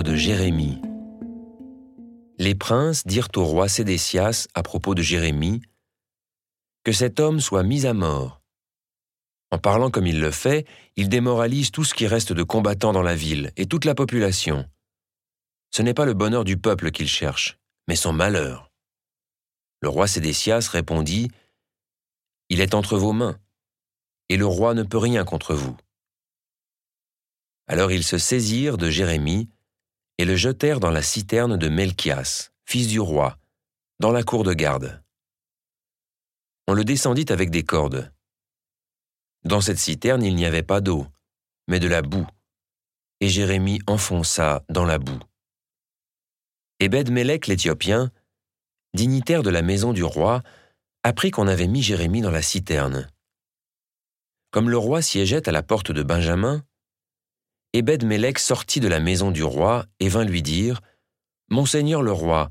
de Jérémie. Les princes dirent au roi Sédécias à propos de Jérémie que cet homme soit mis à mort. En parlant comme il le fait, il démoralise tout ce qui reste de combattants dans la ville et toute la population. Ce n'est pas le bonheur du peuple qu'il cherche, mais son malheur. Le roi Sédécias répondit Il est entre vos mains, et le roi ne peut rien contre vous. Alors ils se saisirent de Jérémie et le jetèrent dans la citerne de Melchias, fils du roi, dans la cour de garde. On le descendit avec des cordes. Dans cette citerne, il n'y avait pas d'eau, mais de la boue, et Jérémie enfonça dans la boue. Ebed-Mélec l'Éthiopien, dignitaire de la maison du roi, apprit qu'on avait mis Jérémie dans la citerne. Comme le roi siégeait à la porte de Benjamin, Ebed-Mélec sortit de la maison du roi et vint lui dire Monseigneur le roi,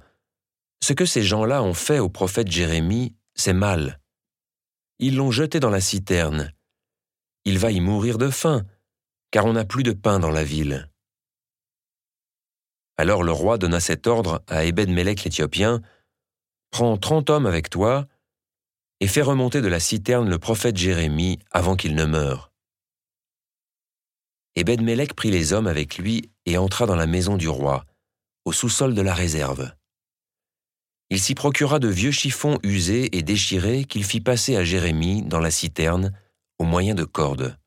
ce que ces gens-là ont fait au prophète Jérémie, c'est mal. Ils l'ont jeté dans la citerne. Il va y mourir de faim, car on n'a plus de pain dans la ville. Alors le roi donna cet ordre à Ebed-Mélec l'Éthiopien Prends trente hommes avec toi et fais remonter de la citerne le prophète Jérémie avant qu'il ne meure. Ebed-Mélec prit les hommes avec lui et entra dans la maison du roi, au sous-sol de la réserve. Il s'y procura de vieux chiffons usés et déchirés qu'il fit passer à Jérémie dans la citerne au moyen de cordes.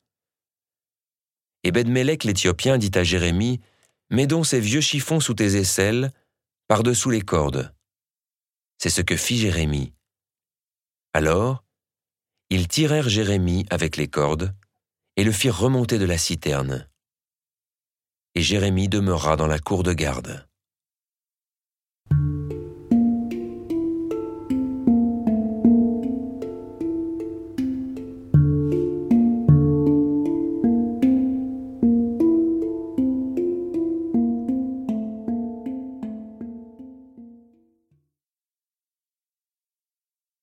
Ebed-Mélec l'Éthiopien dit à Jérémie Mets donc ces vieux chiffons sous tes aisselles, par-dessous les cordes. C'est ce que fit Jérémie. Alors, ils tirèrent Jérémie avec les cordes, et le firent remonter de la citerne. Et Jérémie demeura dans la cour de garde.